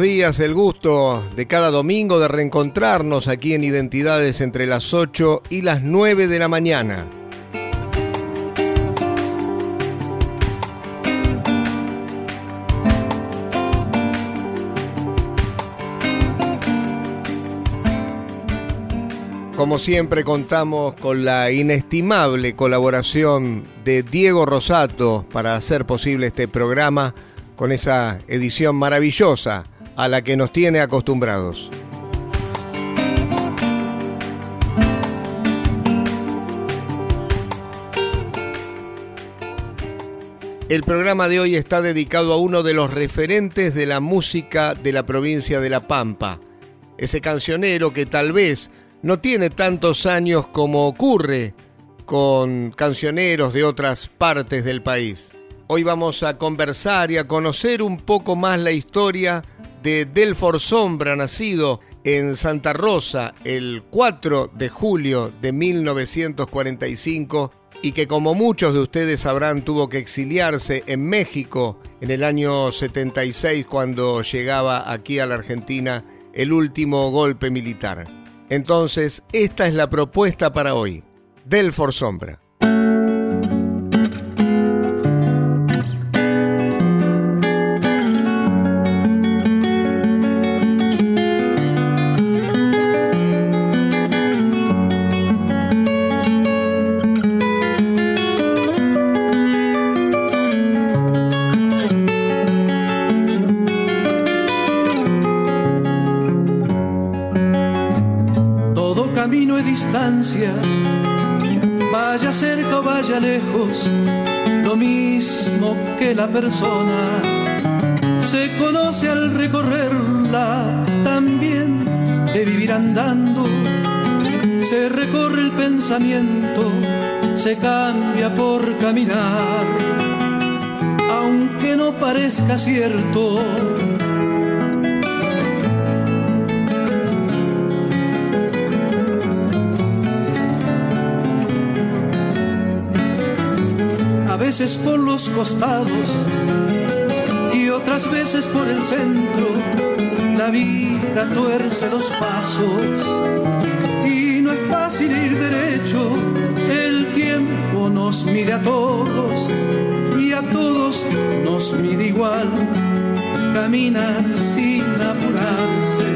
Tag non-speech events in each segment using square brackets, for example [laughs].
Días, el gusto de cada domingo de reencontrarnos aquí en Identidades entre las 8 y las 9 de la mañana. Como siempre contamos con la inestimable colaboración de Diego Rosato para hacer posible este programa con esa edición maravillosa a la que nos tiene acostumbrados. El programa de hoy está dedicado a uno de los referentes de la música de la provincia de La Pampa, ese cancionero que tal vez no tiene tantos años como ocurre con cancioneros de otras partes del país. Hoy vamos a conversar y a conocer un poco más la historia de Delfor Sombra, nacido en Santa Rosa el 4 de julio de 1945 y que como muchos de ustedes sabrán tuvo que exiliarse en México en el año 76 cuando llegaba aquí a la Argentina el último golpe militar. Entonces, esta es la propuesta para hoy. Delfor Sombra. La persona se conoce al recorrerla también de vivir andando. Se recorre el pensamiento, se cambia por caminar, aunque no parezca cierto veces por los costados y otras veces por el centro. La vida tuerce los pasos y no es fácil ir derecho. El tiempo nos mide a todos y a todos nos mide igual. Camina sin apurarse,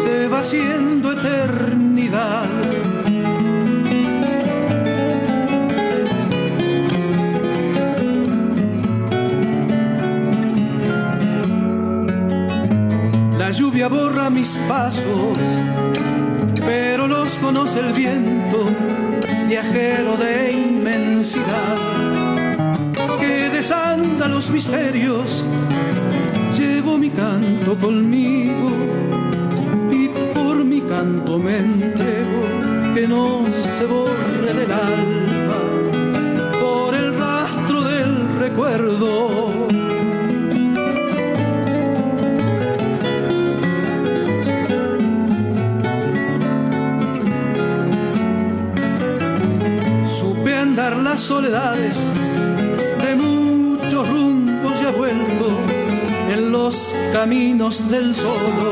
se va haciendo eternidad lluvia borra mis pasos, pero los conoce el viento, viajero de inmensidad, que desanda los misterios. Llevo mi canto conmigo y por mi canto me entrego, que no se borre del alma por el rastro del recuerdo las soledades de muchos rumbos ya vuelto en los caminos del solo.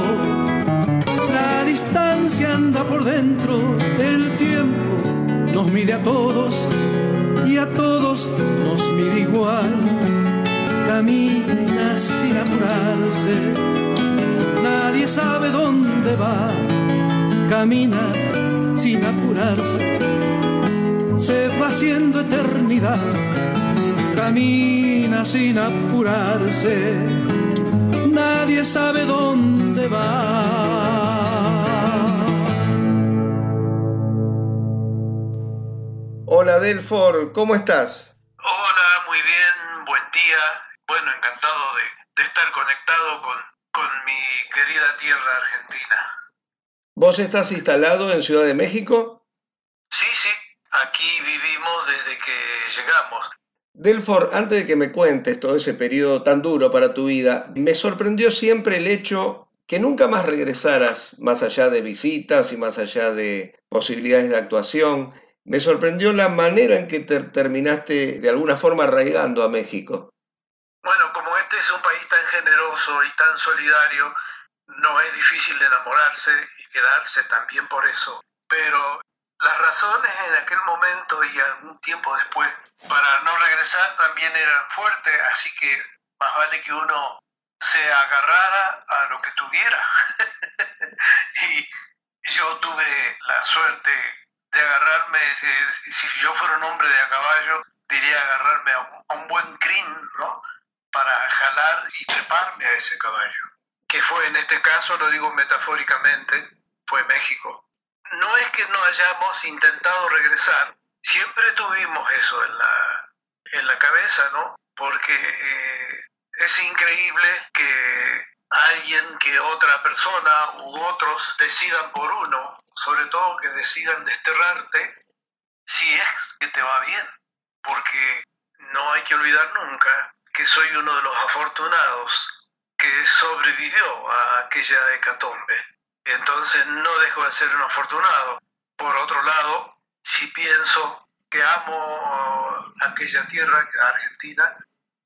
La distancia anda por dentro, el tiempo nos mide a todos y a todos nos mide igual. Camina sin apurarse, nadie sabe dónde va. Camina sin apurarse se va haciendo eternidad. camina sin apurarse, nadie sabe dónde va. Hola Delfor, ¿cómo estás? Hola, muy bien, buen día. Bueno, encantado de, estar conectado con, con mi querida tierra argentina. ¿Vos estás instalado en Ciudad de México? Sí, sí, aquí vivimos desde que llegamos. Delfor, antes de que me cuentes todo ese periodo tan duro para tu vida, me sorprendió siempre el hecho que nunca más regresaras, más allá de visitas y más allá de posibilidades de actuación. Me sorprendió la manera en que te terminaste de alguna forma arraigando a México. Bueno, como este es un país tan generoso y tan solidario, no es difícil enamorarse y quedarse también por eso. Pero las razones en aquel momento y algún tiempo después para no regresar también eran fuertes, así que más vale que uno se agarrara a lo que tuviera. [laughs] y yo tuve la suerte de agarrarme, si yo fuera un hombre de a caballo, diría agarrarme a un, buen crin, ¿no? Para jalar y treparme a ese caballo. Que fue en este caso, lo digo metafóricamente, fue México. No es que no hayamos intentado regresar, siempre tuvimos eso en la, en la cabeza, ¿no? Porque eh, es increíble que alguien, que otra persona u otros decidan por uno, sobre todo que decidan desterrarte, si es que te va bien, porque no hay que olvidar nunca que soy uno de los afortunados que sobrevivió a aquella hecatombe. Entonces no dejo de ser un afortunado. Por otro lado, si pienso que amo aquella tierra, Argentina,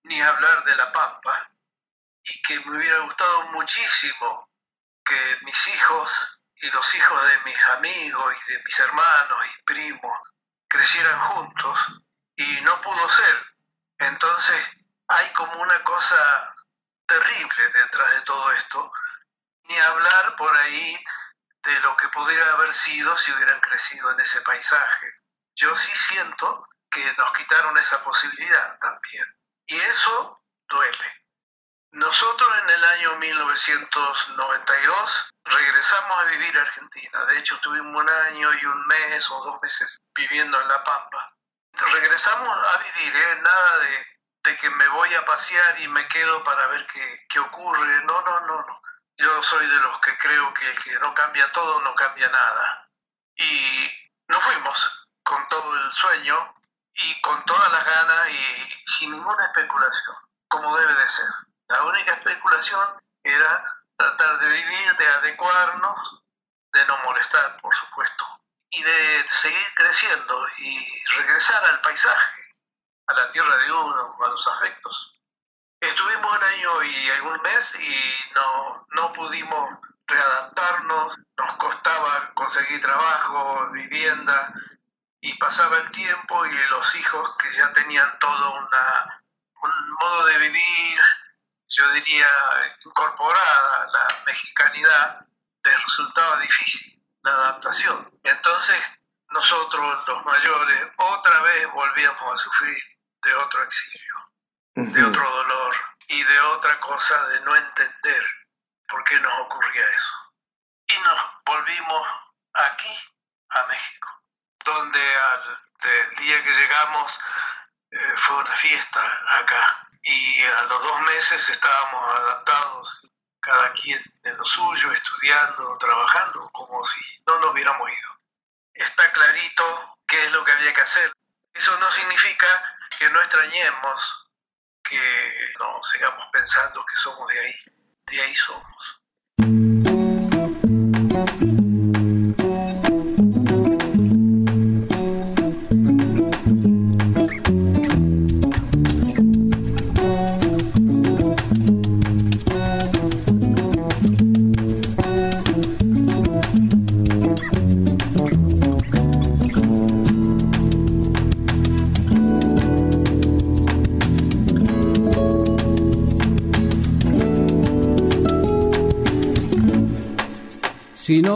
ni hablar de La Pampa, y que me hubiera gustado muchísimo que mis hijos y los hijos de mis amigos y de mis hermanos y primos crecieran juntos y no pudo ser. Entonces hay como una cosa terrible detrás de todo esto, ni hablar por ahí de lo que pudiera haber sido si hubieran crecido en ese paisaje. Yo sí siento que nos quitaron esa posibilidad también. Y eso duele. Nosotros en el año 1992 regresamos a vivir a Argentina. De hecho, tuvimos un año y un mes o dos meses viviendo en La Pampa. Regresamos a vivir, ¿eh? nada de, que me voy a pasear y me quedo para ver qué, qué ocurre. No, no, no, no. Yo soy de los que creo que el que no cambia todo no cambia nada. Y nos fuimos con todo el sueño y con todas las ganas y sin ninguna especulación, como debe de ser. La única especulación era tratar de vivir, de adecuarnos, de no molestar, por supuesto, y de seguir creciendo y regresar al paisaje, a la tierra de uno, a los afectos. Estuvimos un año y algún mes y no, no pudimos readaptarnos, nos costaba conseguir trabajo, vivienda, y pasaba el tiempo y los hijos que ya tenían todo una, un modo de vivir, yo diría, incorporada a la mexicanidad, les resultaba difícil la adaptación. Entonces, nosotros, los mayores, otra vez volvíamos a sufrir de otro exilio, de otro dolor y de otra cosa de no entender por qué nos ocurría eso. Y nos volvimos aquí, a México, donde al día que llegamos eh, fue una fiesta acá y a los dos meses estábamos adaptados, cada quien en lo suyo, estudiando, trabajando, como si no nos hubiéramos ido. Está clarito qué es lo que había que hacer. Eso no significa que no extrañemos, que no sigamos pensando que somos de ahí. De ahí somos.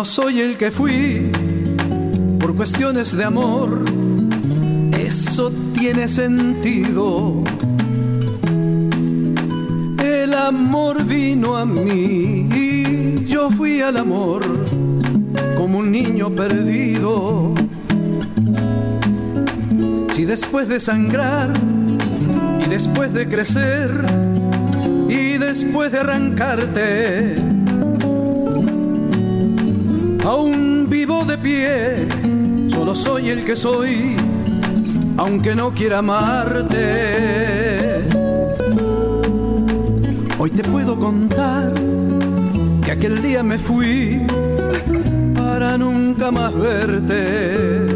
Soy el que fui por cuestiones de amor, es eso tiene sentido. El amor vino a mí y yo fui al amor como un niño perdido. Si después de sangrar y después de crecer y después de arrancarte, aún vivo de pie, solo soy el que soy, aunque no quiera amarte. Hoy te puedo contar que aquel día me fui para nunca más verte.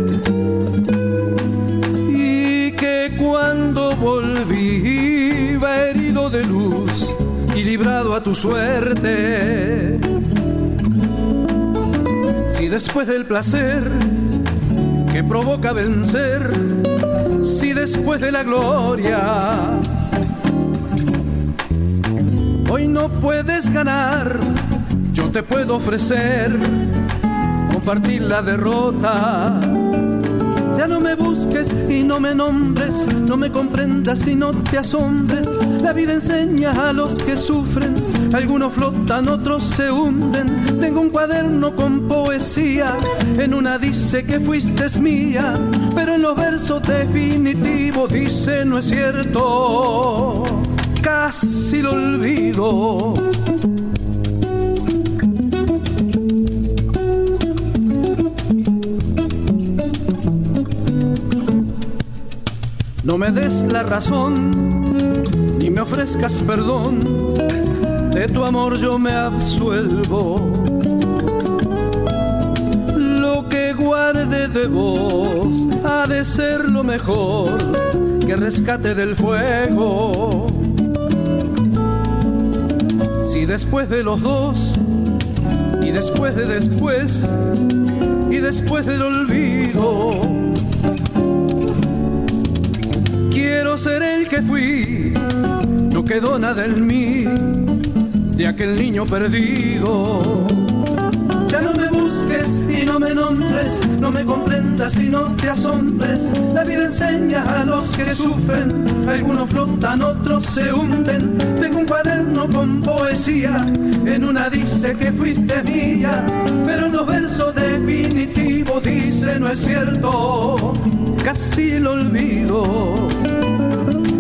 Y que cuando volví iba herido de luz y librado a tu suerte. Si después del placer que provoca vencer, si después de la gloria hoy no puedes ganar, yo te puedo ofrecer compartir la derrota. Ya no me busques y no me nombres, no me comprendas y no te asombres. La vida enseña a los que sufren, algunos flotan, otros se hunden. Tengo un cuaderno con poesía, en una dice que fuiste mía, pero en los versos definitivos dice no es cierto. Casi lo olvido No me des la razón, ni me ofrezcas perdón, de tu amor yo me absuelvo. Lo que guarde de vos ha de ser lo mejor que rescate del fuego. Si después de los dos, y después de después, y después del olvido, quiero ser el que fui, no quedó nada en mí de aquel niño perdido. Ya no me busques y no me nombres, no me comprendas y no te asombres. La vida enseña a los que sufren, algunos flotan, otros se hunden. Tengo un cuaderno con poesía, en una dice que fuiste mía, pero en los versos definitivos dice no es cierto, casi lo olvido.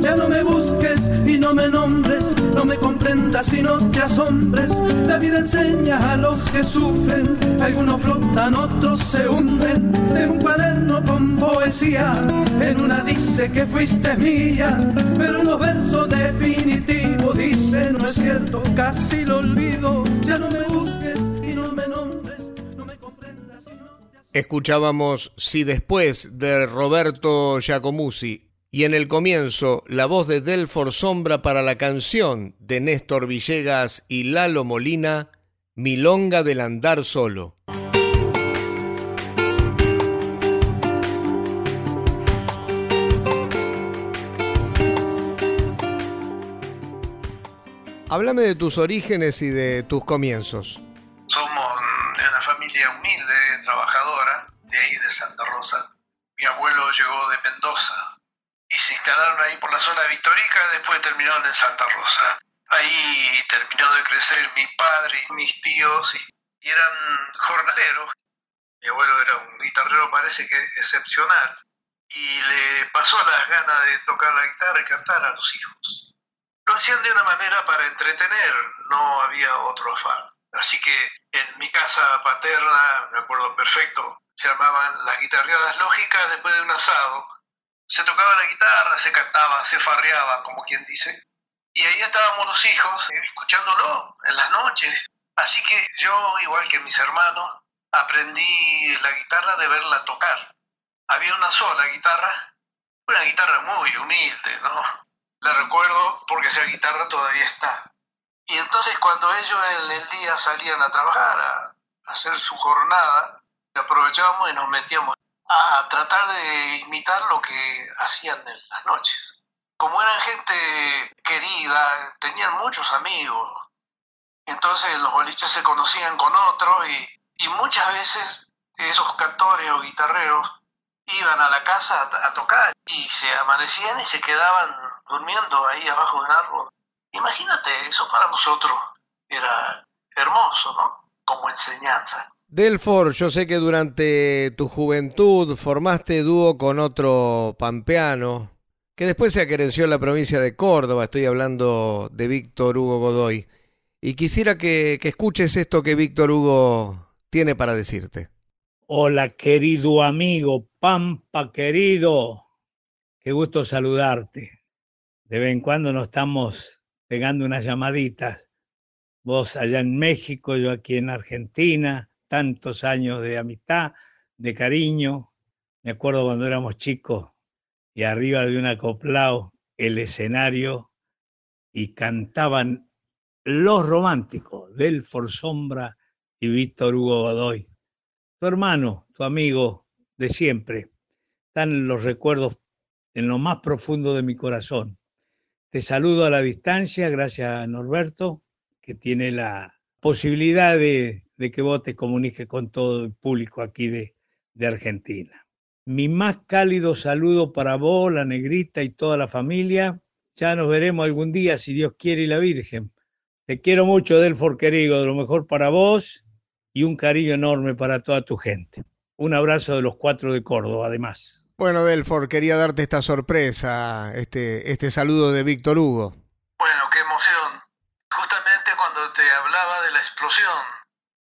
Ya no me busques y no me nombres, no me comprendas y no te asombres. La vida enseña a los que sufren, algunos flotan, otros se hunden. Tengo un cuaderno con poesía, en una dice que fuiste mía, pero en los versos definitivos dice no es cierto, casi lo olvido. Ya no me busques y no me nombres, no me comprendas y no te. Escuchábamos Si después de Roberto Giacomuzzi y en el comienzo la voz de Delfor Sombra para la canción de Néstor Villegas y Lalo Molina, Milonga del Andar Solo. Háblame de tus orígenes y de tus comienzos. Somos de una familia humilde, trabajadora, de ahí de Santa Rosa. Mi abuelo llegó de Mendoza y se instalaron ahí por la zona victorica, después terminaron en Santa Rosa. Ahí terminó de crecer mi padre y mis tíos y, eran jornaleros. Mi abuelo era un guitarrero, parece que excepcional, y le pasó las ganas de tocar la guitarra y cantar a los hijos. Lo hacían de una manera para entretener, no había otro afán. Así que en mi casa paterna, me acuerdo perfecto, se armaban las guitarreadas lógicas después de un asado. Se tocaba la guitarra, se cantaba, se farreaba, como quien dice. Y ahí estábamos los hijos, eh, escuchándolo en las noches. Así que yo, igual que mis hermanos, aprendí la guitarra de verla tocar. Había una sola guitarra, una guitarra muy humilde, ¿no? La recuerdo porque esa guitarra todavía está. Y entonces cuando ellos en el día salían a trabajar, a hacer su jornada, aprovechábamos y nos metíamos a tratar de imitar lo que hacían en las noches. Como eran gente querida, tenían muchos amigos, entonces los boliches se conocían con otros y, muchas veces esos cantores o guitarreros iban a la casa a, tocar y se amanecían y se quedaban durmiendo ahí abajo de un árbol. Imagínate, eso para nosotros era hermoso, ¿no? Como enseñanza. Delfor, yo sé que durante tu juventud formaste dúo con otro pampeano, que después se acerenció en la provincia de Córdoba, estoy hablando de Víctor Hugo Godoy. Y quisiera que, que escuches esto que Víctor Hugo tiene para decirte. Hola, querido amigo, Pampa querido. Qué gusto saludarte. De vez en cuando nos estamos pegando unas llamaditas. Vos allá en México, yo aquí en Argentina, tantos años de amistad, de cariño. Me acuerdo cuando éramos chicos y arriba de un acoplao el escenario y cantaban los románticos, del Sombra y Víctor Hugo Godoy tu hermano, tu amigo de siempre. Están los recuerdos en lo más profundo de mi corazón. Te saludo a la distancia, gracias a Norberto, que tiene la posibilidad de, que vos te comuniques con todo el público aquí de, de Argentina. Mi más cálido saludo para vos, la negrita y toda la familia. Ya nos veremos algún día, si Dios quiere y la Virgen. Te quiero mucho, Delfor querido, de lo mejor para vos y un cariño enorme para toda tu gente. Un abrazo de los cuatro de Córdoba, además. Bueno, Delfor, quería darte esta sorpresa, este, este saludo de Víctor Hugo. Bueno, qué emoción. Justamente cuando te hablaba de la explosión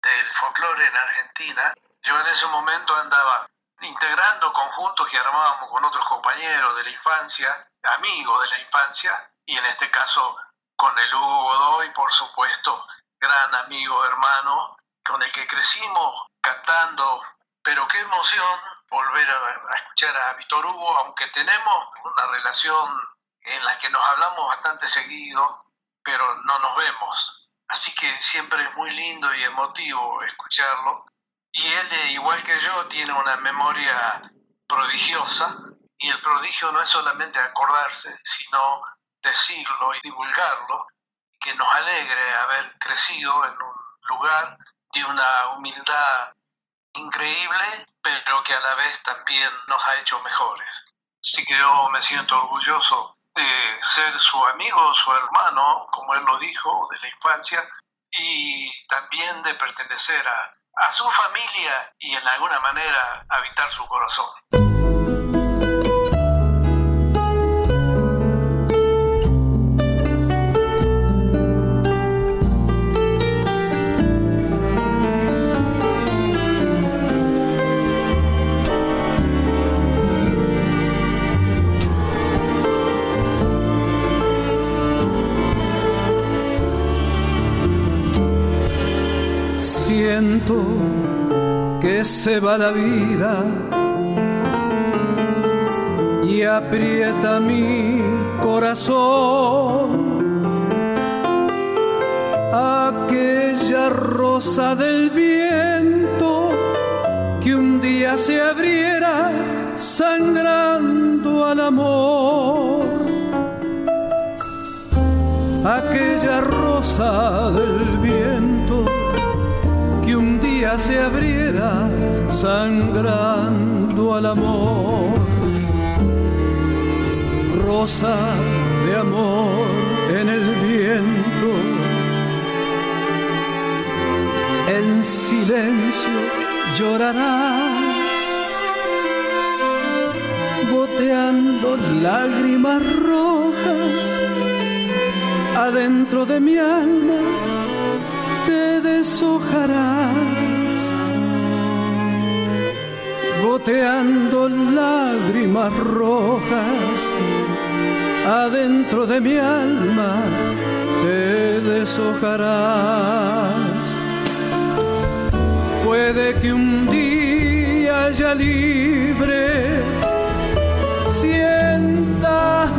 del folclore en Argentina, yo en ese momento andaba integrando conjuntos que armábamos con otros compañeros de la infancia, amigos de la infancia, y en este caso con el Hugo Godoy, por supuesto, gran amigo, hermano, con el que crecimos cantando, pero qué emoción volver a, escuchar a Víctor Hugo, aunque tenemos una relación en la que nos hablamos bastante seguido, pero no nos vemos. Así que siempre es muy lindo y emotivo escucharlo. Y él, igual que yo, tiene una memoria prodigiosa y el prodigio no es solamente acordarse, sino decirlo y divulgarlo, que nos alegre haber crecido en un lugar de una humildad increíble, pero que a la vez también nos ha hecho mejores. Así que yo me siento orgulloso de ser su amigo, su hermano, como él lo dijo, de la infancia, y también de pertenecer a, a su familia y en alguna manera habitar su corazón. Se va la vida y aprieta mi corazón. Aquella rosa del viento que un día se abriera sangrando al amor. Aquella rosa del viento se abriera sangrando al amor. Rosa de amor en el viento, en silencio llorarás, goteando lágrimas rojas. Adentro de mi alma te deshojarás lágrimas rojas adentro de mi alma te deshojarás. Puede que un día ya libre sientas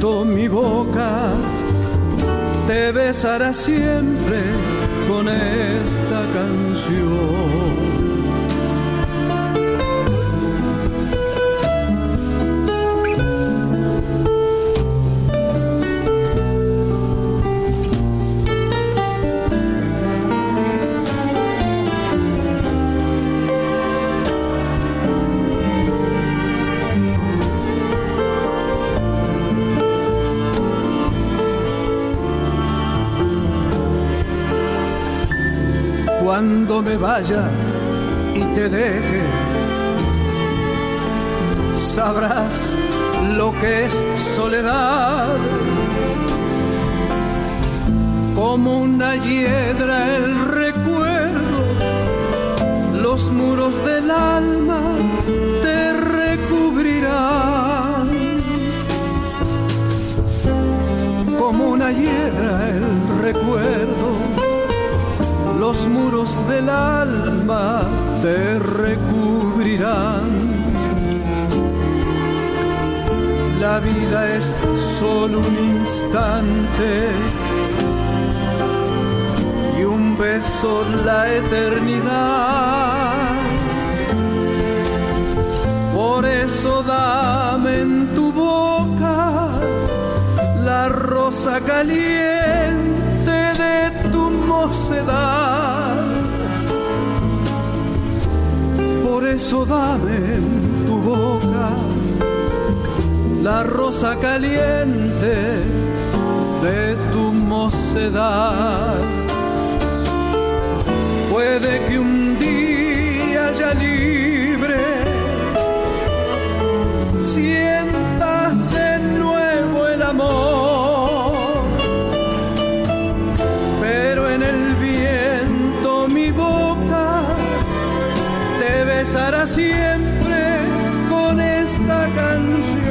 mi boca te besará siempre con esta canción. Cuando me vaya y te deje, sabrás lo que es soledad. Como una hiedra el recuerdo, los muros del alma te recubrirán. Como una hiedra el recuerdo los muros del alma te recubrirán. La vida es solo un instante y un beso la eternidad. Por eso dame en tu boca la rosa caliente por eso dame en tu boca la rosa caliente de tu mocedad. Puede que un día ya libre sientas de nuevo el amor, siempre con esta canción.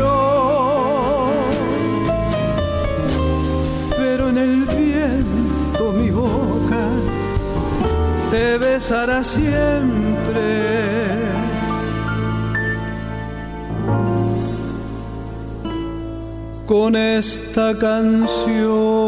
Pero en el viento mi boca te besará siempre. Con esta canción.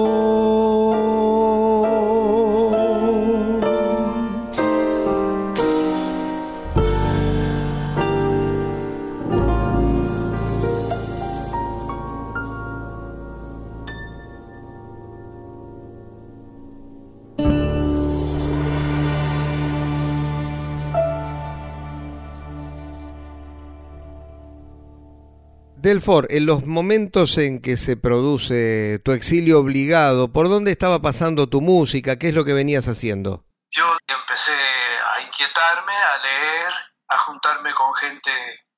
Delfor, en los momentos en que se produce tu exilio obligado, ¿por dónde estaba pasando tu música? ¿Qué es lo que venías haciendo? Yo empecé a inquietarme, a leer, a juntarme con gente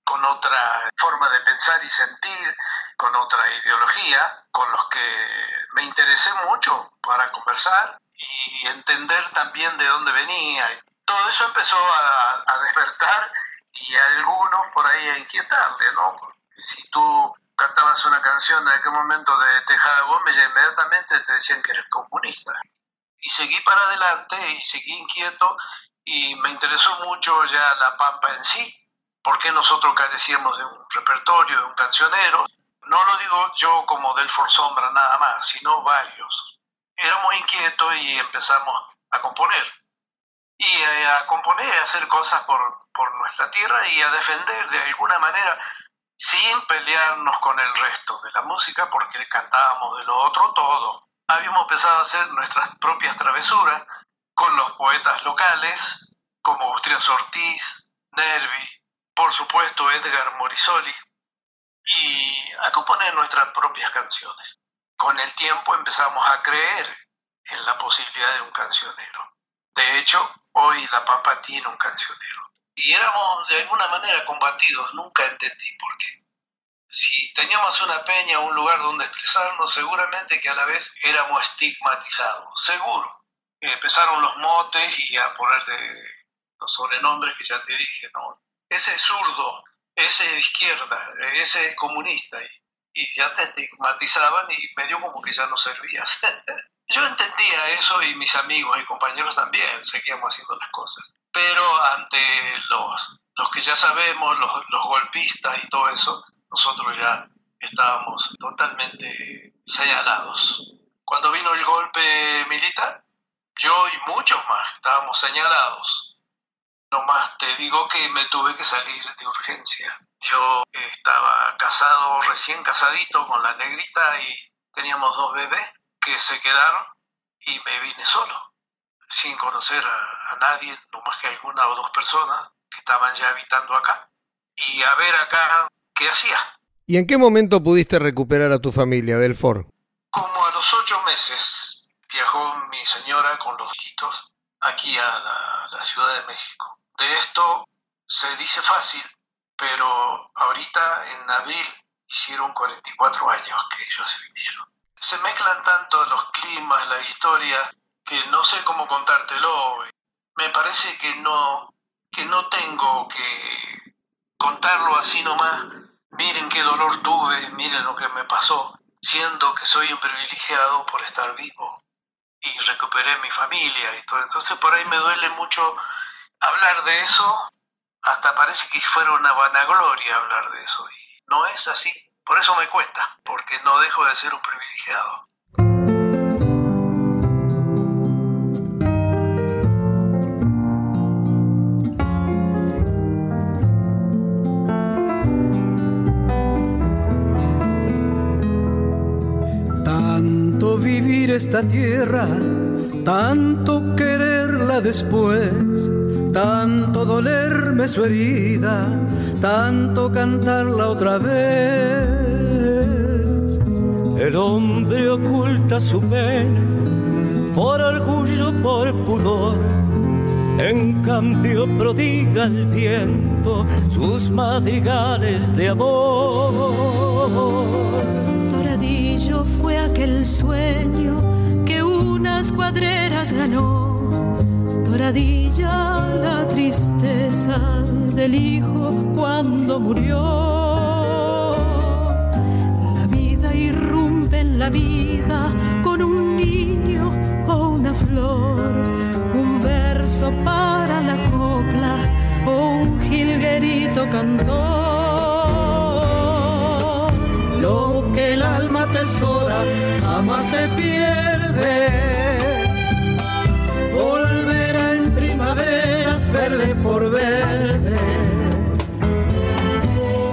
con otra forma de pensar y sentir, con otra ideología, con los que me interesé mucho para conversar y entender también de dónde venía. Todo eso empezó a, a despertar y a algunos por ahí a inquietarle, ¿no? Si tú cantabas una canción en aquel momento de Tejada Gómez, ya inmediatamente te decían que eres comunista. Y seguí para adelante y seguí inquieto y me interesó mucho ya la pampa en sí, porque nosotros carecíamos de un repertorio, de un cancionero. No lo digo yo como del Sombra nada más, sino varios. Éramos inquietos y empezamos a componer. Y a componer, a hacer cosas por, por nuestra tierra y a defender de alguna manera sin pelearnos con el resto de la música porque cantábamos de lo otro todo. Habíamos empezado a hacer nuestras propias travesuras con los poetas locales como Agustín Ortiz, Nervi, por supuesto Edgar Morisoli, y a componer nuestras propias canciones. Con el tiempo empezamos a creer en la posibilidad de un cancionero. De hecho, hoy La Pampa tiene un cancionero y éramos de alguna manera combatidos, nunca entendí por qué. Si teníamos una peña, un lugar donde expresarnos, seguramente que a la vez éramos estigmatizados, seguro. Empezaron los motes y a poner de los sobrenombres que ya te dije, ¿no? Ese es zurdo, ese es de izquierda, ese es comunista, y, y ya te estigmatizaban y medio como que ya no servías. [laughs] Yo entendía eso y mis amigos y compañeros también seguíamos haciendo las cosas pero ante los, que ya sabemos, los, los golpistas y todo eso, nosotros ya estábamos totalmente señalados. Cuando vino el golpe militar, yo y muchos más estábamos señalados. Nomás te digo que me tuve que salir de urgencia. Yo estaba casado, recién casadito con la negrita y teníamos dos bebés que se quedaron y me vine solo, sin conocer a, nadie, no más que alguna o dos personas que estaban ya habitando acá. Y a ver acá qué hacía. ¿Y en qué momento pudiste recuperar a tu familia, del Ford? Como a los ocho meses viajó mi señora con los hijitos aquí a la, la Ciudad de México. De esto se dice fácil, pero ahorita en abril hicieron 44 años que ellos se vinieron. Se mezclan tanto los climas, la historia, que no sé cómo contártelo. Me parece que no, que no tengo que contarlo así nomás. Miren qué dolor tuve, miren lo que me pasó, siendo que soy un privilegiado por estar vivo y recuperé mi familia y todo. Entonces por ahí me duele mucho hablar de eso, hasta parece que fuera una vanagloria hablar de eso. Y no es así. Por eso me cuesta, porque no dejo de ser un privilegiado. Esta tierra, tanto quererla después tanto dolerme su herida, tanto cantarla otra vez. El hombre oculta su pena por orgullo, por pudor. En cambio prodiga el viento sus madrigales de amor. Doradillo fue aquel sueño que unas cuadreras ganó Doradilla la tristeza del hijo cuando murió. La vida irrumpe en la vida con un niño o una flor, un verso para la copla o un jilguerito cantor. Lo que el alma tesora jamás se pierde verde por verde,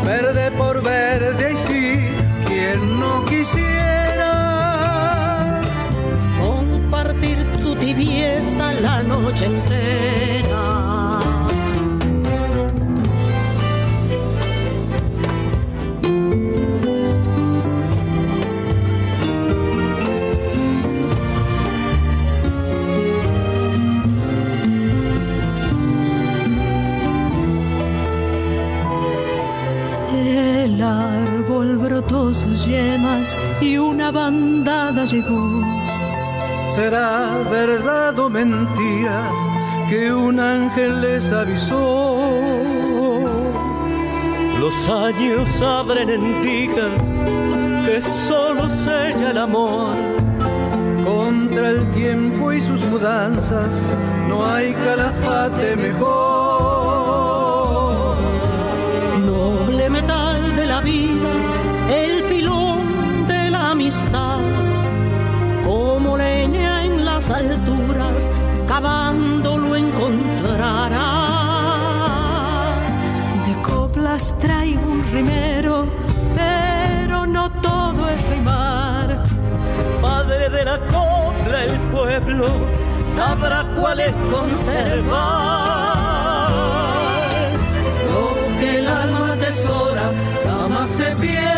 verde por verde y sí, quien no quisiera compartir tu tibieza la noche entera. Les avisó? Los años abren endijas que solo sella el amor. Contra el tiempo y sus mudanzas no hay calafate mejor. Noble metal de la vida el filón de la amistad, como leña en las alturas, cavando coplas traigo un rimero, pero no todo es rimar. Padre de la copla, el pueblo sabrá cuál es conservar. Lo que el alma tesora jamás se pierde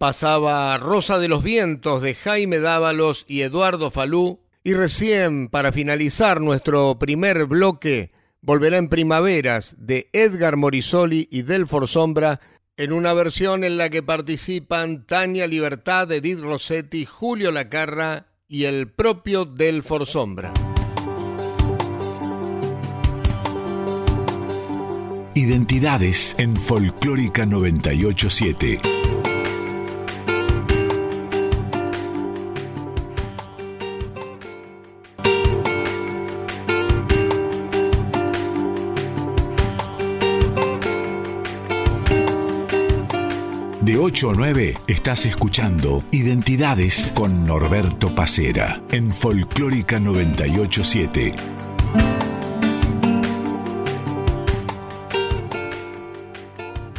pasaba Rosa de los Vientos de Jaime Dávalos y Eduardo Falú. Y recién, para finalizar nuestro primer bloque, volverá en Primaveras de Edgar Morisoli y Delfor Sombra en una versión en la que participan Tania Libertad, Edith Rossetti, Julio Lacarra y el propio Delfor Sombra. Identidades en Folclórica 987. De 8 a 9 estás escuchando Identidades con Norberto Pacera en Folclórica 987.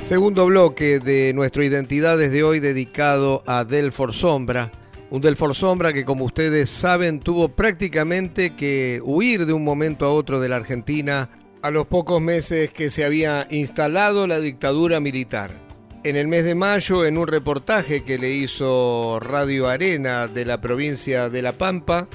Segundo bloque de nuestro Identidades de hoy dedicado a Delfor Sombra. Un Delfor Sombra que como ustedes saben tuvo prácticamente que huir de un momento a otro de la Argentina a los pocos meses que se había instalado la dictadura militar. En el mes de mayo, en un reportaje que le hizo Radio Arena de la provincia de La Pampa,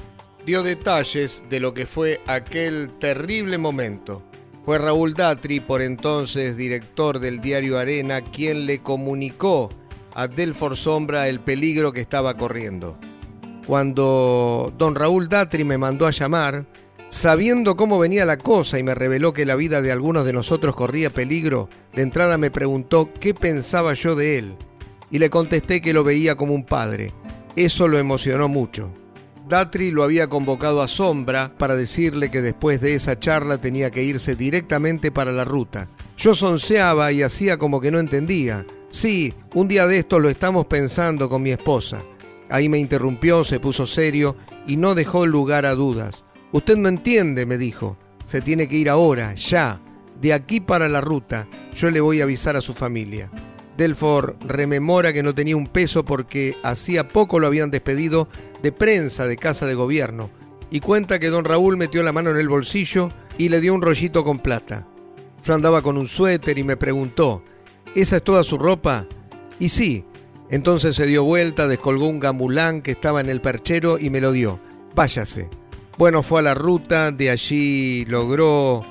dio detalles de lo que fue aquel terrible momento. Fue Raúl Datri, por entonces director del diario Arena, quien le comunicó a Delfor Sombra el peligro que estaba corriendo. Cuando don Raúl Datri me mandó a llamar, Sabiendo cómo venía la cosa y me reveló que la vida de algunos de nosotros corría peligro, de entrada me preguntó qué pensaba yo de él, y le contesté que lo veía como un padre. Eso lo emocionó mucho. Datri lo había convocado a Sombra para decirle que después de esa charla tenía que irse directamente para la ruta. Yo sonceaba y hacía como que no entendía. Sí, un día de esto lo estamos pensando con mi esposa. Ahí me interrumpió, se puso serio y no dejó lugar a dudas. Usted no entiende, me dijo. Se tiene que ir ahora, ya. De aquí para la ruta. Yo le voy a avisar a su familia. Delfor rememora que no tenía un peso porque hacía poco lo habían despedido de prensa de casa de gobierno y cuenta que don Raúl metió la mano en el bolsillo y le dio un rollito con plata. Yo andaba con un suéter y me preguntó, ¿esa es toda su ropa? Y sí, entonces se dio vuelta, descolgó un gamulán que estaba en el perchero y me lo dio. Váyase. Bueno, fue a la ruta, de allí logró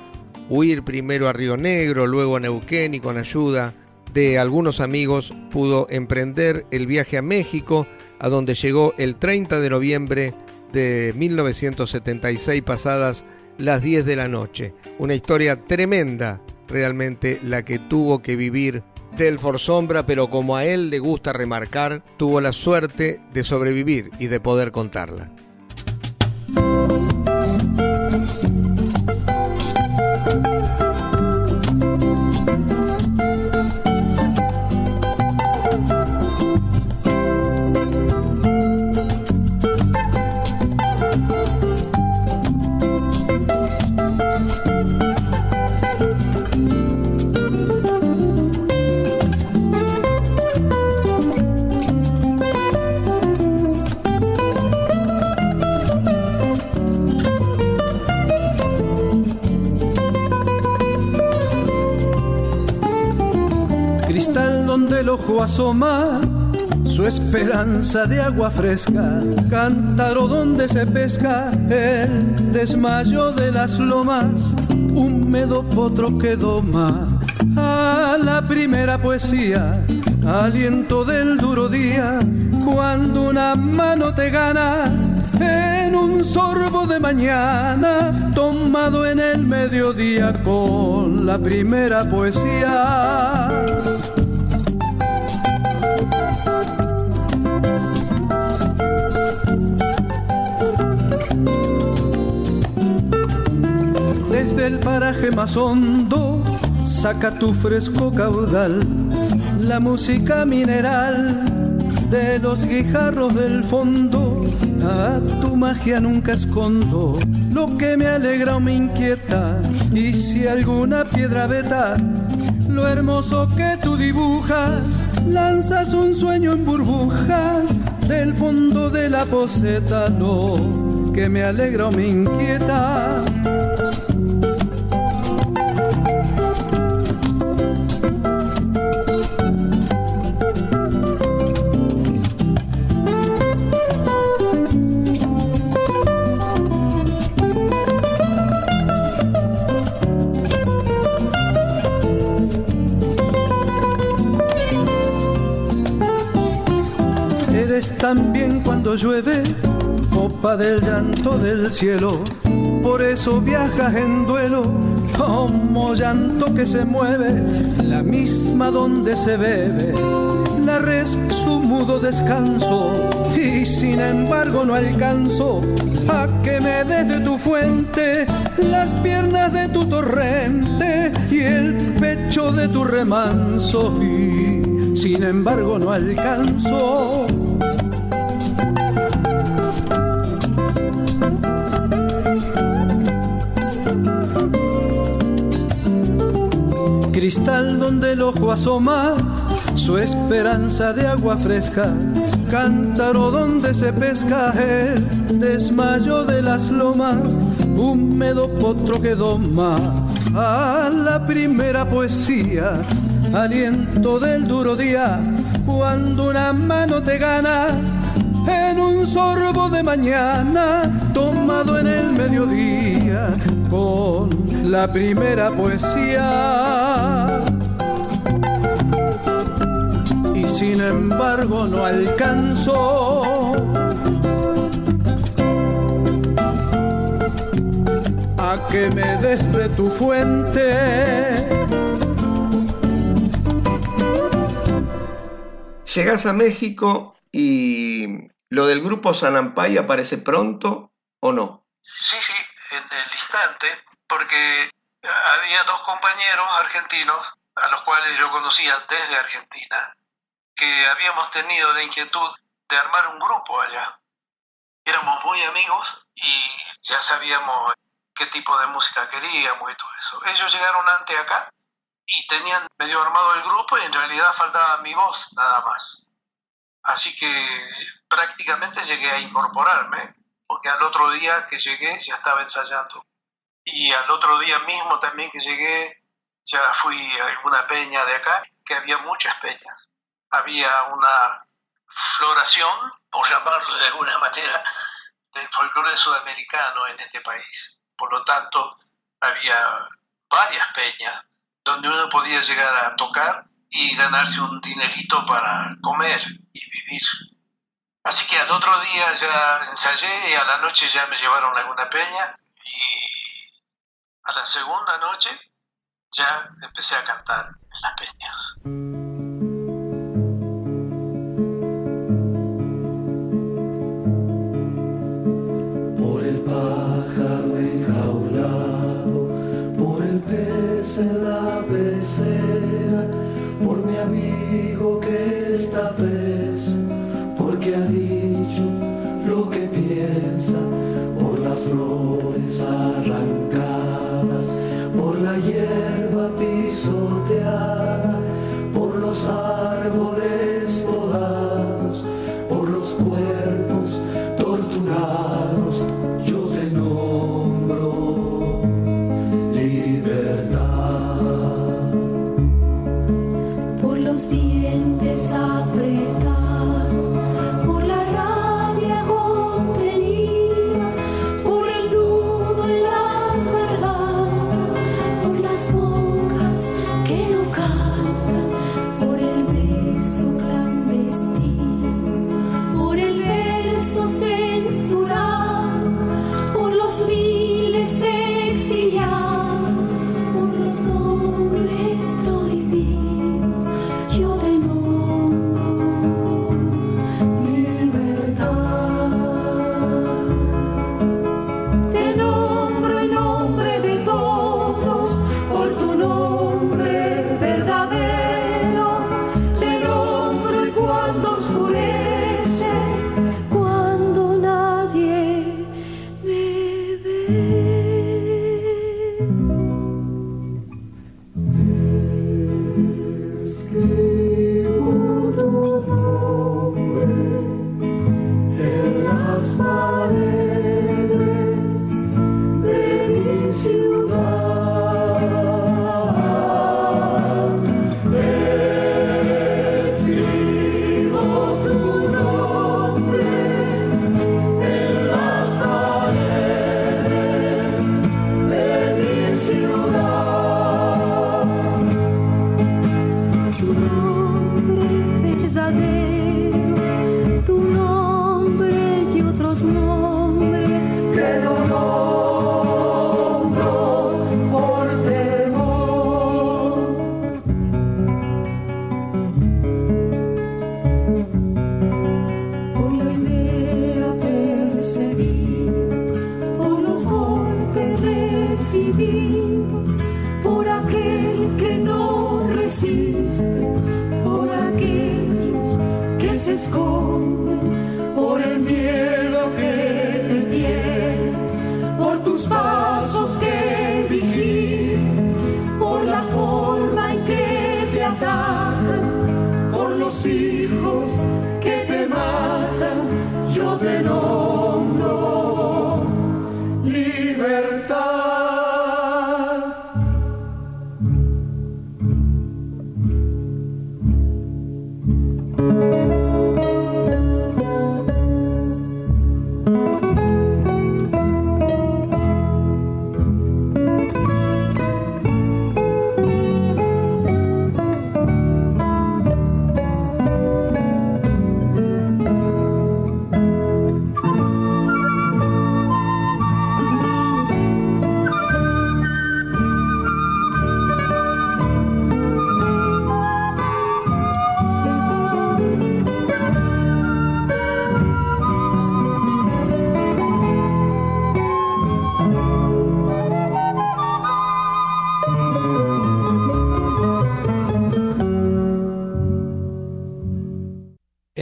huir primero a Río Negro, luego a Neuquén y con ayuda de algunos amigos pudo emprender el viaje a México, a donde llegó el 30 de noviembre de 1976 pasadas las 10 de la noche. Una historia tremenda realmente la que tuvo que vivir Delfor Sombra, pero como a él le gusta remarcar, tuvo la suerte de sobrevivir y de poder contarla. Asoma su esperanza de agua fresca, cántaro donde se pesca el desmayo de las lomas, húmedo potro que doma a la primera poesía, aliento del duro día, cuando una mano te gana en un sorbo de mañana, tomado en el mediodía con la primera poesía. Más hondo, saca tu fresco caudal, la música mineral de los guijarros del fondo, a tu magia nunca escondo, lo que me alegra o me inquieta, y si alguna piedra veta, lo hermoso que tú dibujas, lanzas un sueño en burbujas del fondo de la poseta, lo que me alegra o me inquieta llueve, copa del llanto del cielo. Por eso viajas en duelo, como llanto que se mueve, la misma donde se bebe. La res su mudo descanso, y sin embargo no alcanzo a que me des de tu fuente las piernas de tu torrente y el pecho de tu remanso. Y sin embargo no alcanzo cristal donde el ojo asoma su esperanza de agua fresca, cántaro donde se pesca el desmayo de las lomas, húmedo potro que doma a la primera poesía, aliento del duro día, cuando una mano te gana en un sorbo de mañana, tomado en el mediodía, con la primera poesía. Y sin embargo no alcanzó a que me des de tu fuente. Llegas a México y lo del grupo Sanampay aparece pronto o no? Sí, sí, en el instante porque había dos compañeros argentinos a los cuales yo conocía desde Argentina, que habíamos tenido la inquietud de armar un grupo allá. Éramos muy amigos y ya sabíamos qué tipo de música queríamos y todo eso. Ellos llegaron antes acá y tenían medio armado el grupo y en realidad faltaba mi voz nada más. Así que prácticamente llegué a incorporarme, porque al otro día que llegué ya estaba ensayando y al otro día mismo también que llegué, ya fui a una peña de acá, que había muchas peñas. Había una floración, por llamarlo de alguna [laughs] manera, del folclore sudamericano en este país. Por lo tanto, había varias peñas donde uno podía llegar a tocar y ganarse un dinerito para comer y vivir. Así que al otro día ya ensayé y a la noche ya me llevaron a alguna peña y a la segunda noche ya empecé a cantar en las peñas. Por el pájaro enjaulado, por el pez en la desire.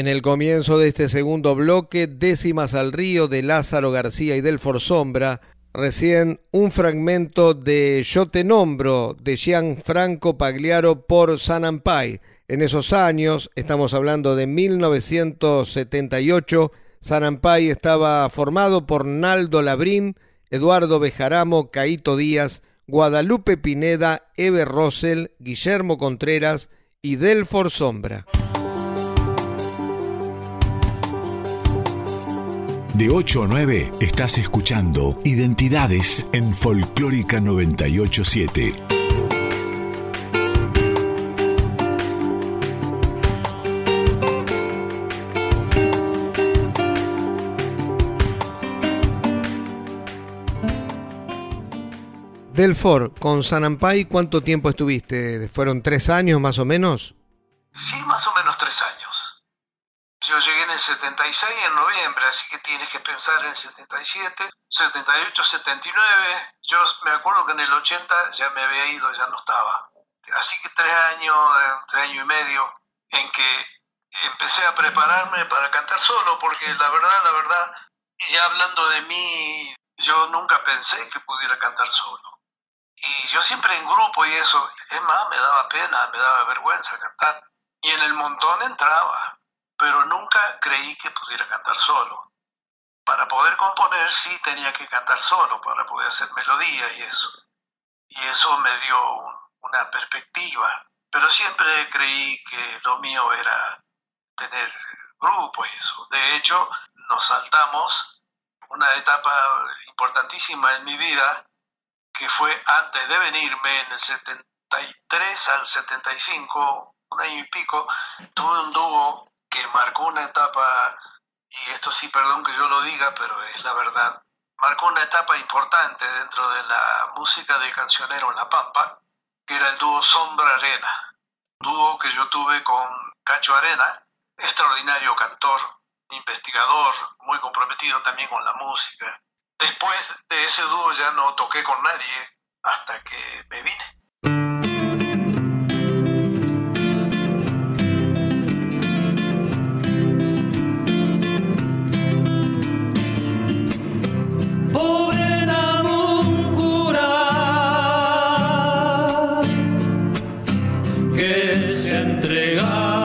En el comienzo de este segundo bloque, décimas al río de Lázaro García y del Sombra, recién un fragmento de Yo te nombro de Gianfranco Pagliaro por San Ampay. En esos años, estamos hablando de 1978, San Ampay estaba formado por Naldo Labrín, Eduardo Bejaramo, Caito Díaz, Guadalupe Pineda, Eber Rosel, Guillermo Contreras y Delfor Sombra. De 8 a 9 estás escuchando Identidades en Folclórica 987. Delfor, con Sanampay, ¿cuánto tiempo estuviste? ¿Fueron tres años más o menos? Sí, más o menos tres años. Yo llegué en el 76, en noviembre, así que tienes que pensar en el 77, 78, 79. Yo me acuerdo que en el 80 ya me había ido, ya no estaba. Así que tres años, tres años y medio, en que empecé a prepararme para cantar solo, porque la verdad, la verdad, ya hablando de mí, yo nunca pensé que pudiera cantar solo. Y yo siempre en grupo y eso, es más, me daba pena, me daba vergüenza cantar. Y en el montón entraba pero nunca creí que pudiera cantar solo. Para poder componer sí tenía que cantar solo, para poder hacer melodía y eso. Y eso me dio una perspectiva, pero siempre creí que lo mío era tener grupo y eso. De hecho, nos saltamos una etapa importantísima en mi vida, que fue antes de venirme, en el 73 al 75, un año y pico, tuve un dúo que marcó una etapa, y esto sí, perdón que yo lo diga, pero es la verdad, marcó una etapa importante dentro de la música del cancionero en La Pampa, que era el dúo Sombra Arena, dúo que yo tuve con Cacho Arena, extraordinario cantor, investigador, muy comprometido también con la música. Después de ese dúo ya no toqué con nadie hasta que me vine. se ha entregado.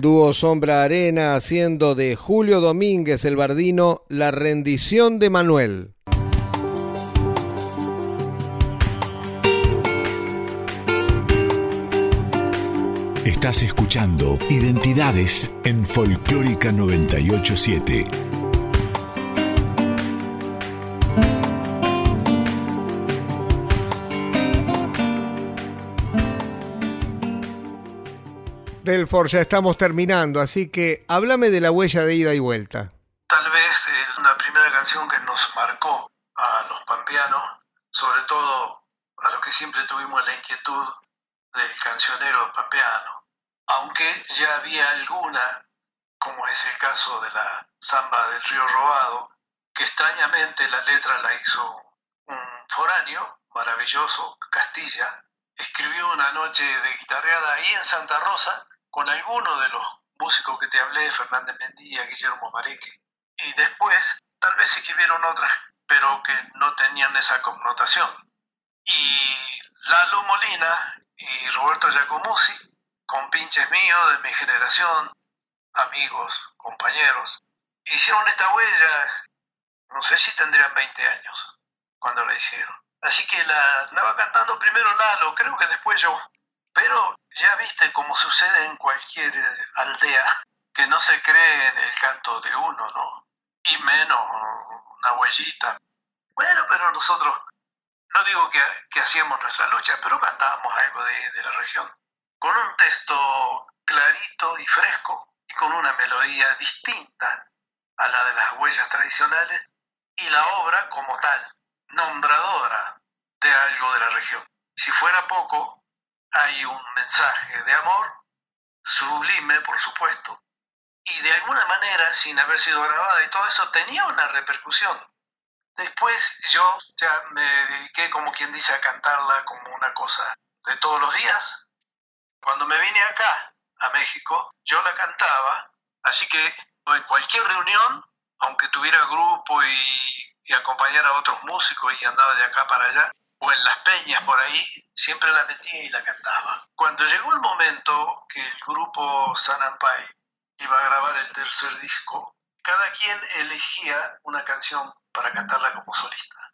El dúo Sombra Arena haciendo de Julio Domínguez el Bardino La rendición de Manuel. Estás escuchando Identidades en Folclórica 987. Delfor, ya estamos terminando, así que háblame de la huella de ida y vuelta. Tal vez eh, la primera canción que nos marcó a los pampeanos, sobre todo a los que siempre tuvimos la inquietud del cancionero pampeano. Aunque ya había alguna, como es el caso de la samba del río robado, que extrañamente la letra la hizo un foráneo maravilloso, Castilla, escribió una noche de guitarreada ahí en Santa Rosa con alguno de los músicos que te hablé, Fernández Mendía, Guillermo Mareque. Y después, tal vez escribieron otras, pero que no tenían esa connotación. Y Lalo Molina y Roberto Giacomuzzi, con pinches míos de mi generación, amigos, compañeros, hicieron esta huella, no sé si tendrían 20 años cuando la hicieron. Así que la andaba cantando primero Lalo, creo que después yo. Pero ya viste cómo sucede en cualquier aldea, que no se cree en el canto de uno, ¿no? Y menos una huellita. Bueno, pero nosotros, no digo que, hacíamos nuestra lucha, pero cantábamos algo de la región. Con un texto clarito y fresco y con una melodía distinta a la de las huellas tradicionales y la obra como tal, nombradora de algo de la región. Si fuera poco, hay un mensaje de amor, sublime por supuesto, y de alguna manera, sin haber sido grabada y todo eso, tenía una repercusión. Después yo ya me dediqué, como quien dice, a cantarla como una cosa de todos los días. Cuando me vine acá, a México, yo la cantaba, así que en cualquier reunión, aunque tuviera grupo y, y acompañara a otros músicos y andaba de acá para allá, o en las peñas por ahí, siempre la metía y la cantaba. Cuando llegó el momento que el grupo San Ampai iba a grabar el tercer disco, cada quien elegía una canción para cantarla como solista.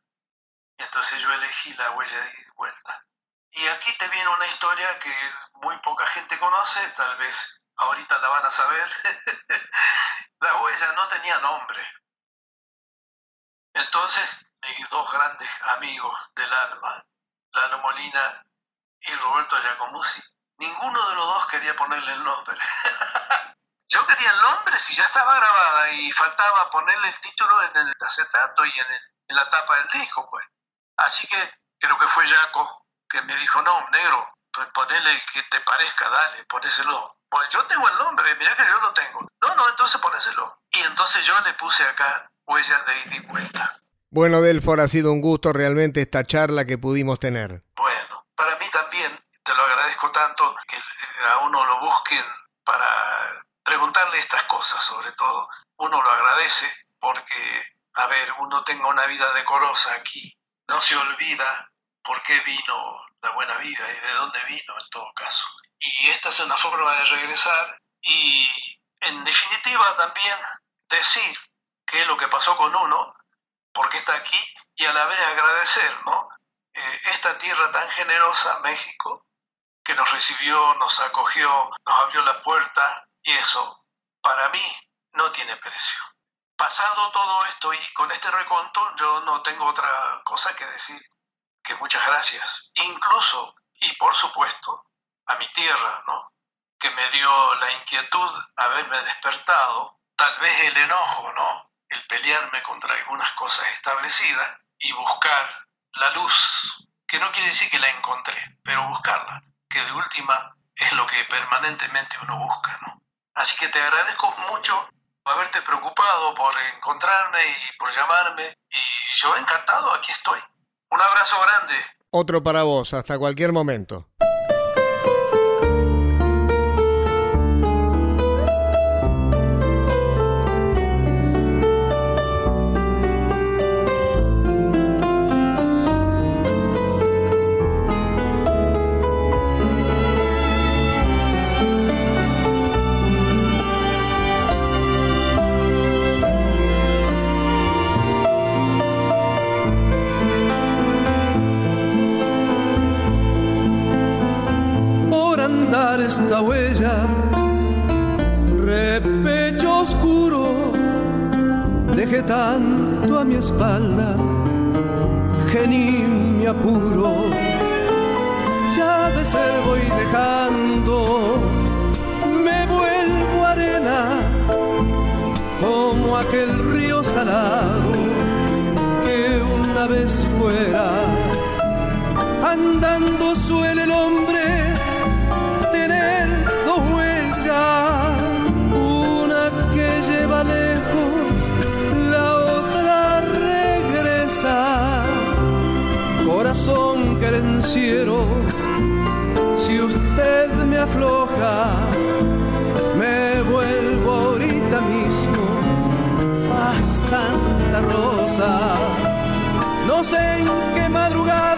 Entonces yo elegí La huella de vuelta. Y aquí te viene una historia que muy poca gente conoce, tal vez ahorita la van a saber. [laughs] la huella no tenía nombre. Entonces mis dos grandes amigos del alma, Lalo Molina y Roberto Giacomuzzi, ninguno de los dos quería ponerle el nombre. [laughs] Yo quería el nombre si ya estaba grabada y faltaba ponerle el título en el acetato y en, la tapa del disco, pues. Así que creo que fue Jaco que me dijo, no, negro, pues ponele el que te parezca, dale, ponéselo. Pues yo tengo el nombre, mira que yo lo tengo. No, no, entonces ponéselo. Y entonces yo le puse acá huellas de ida y vuelta. Bueno, Delfor, ha sido un gusto realmente esta charla que pudimos tener. Bueno, para mí también, te lo agradezco tanto que a uno lo busquen para preguntarle estas cosas, sobre todo. Uno lo agradece porque a ver, uno tenga una vida decorosa aquí. No se olvida por qué vino la buena vida y de dónde vino en todo caso. Y esta es una forma de regresar y en definitiva también decir qué es lo que pasó con uno, por qué está aquí y a la vez agradecer, ¿no? Eh, esta tierra tan generosa, México, que nos recibió, nos acogió, nos abrió la puerta y eso, para mí, no tiene precio. Pasado todo esto y con este reconto, yo no tengo otra cosa que decir que muchas gracias. Incluso, y por supuesto, a mi tierra, ¿no? Que me dio la inquietud haberme despertado, tal vez el enojo, ¿no? El pelearme contra algunas cosas establecidas y buscar la luz, que no quiere decir que la encontré, pero buscarla, que de última es lo que permanentemente uno busca, ¿no? Así que te agradezco mucho haberte preocupado por encontrarme y por llamarme, y yo encantado, aquí estoy. Un abrazo grande. Otro para vos, hasta cualquier momento. Esta huella, repecho oscuro, dejé tanto a mi espalda que ni apuro. Ya de ser voy dejando, me vuelvo arena como aquel río salado que una vez fuera. Andando suele el hombre Si usted me afloja, me vuelvo ahorita mismo a Santa Rosa. No sé en qué madrugada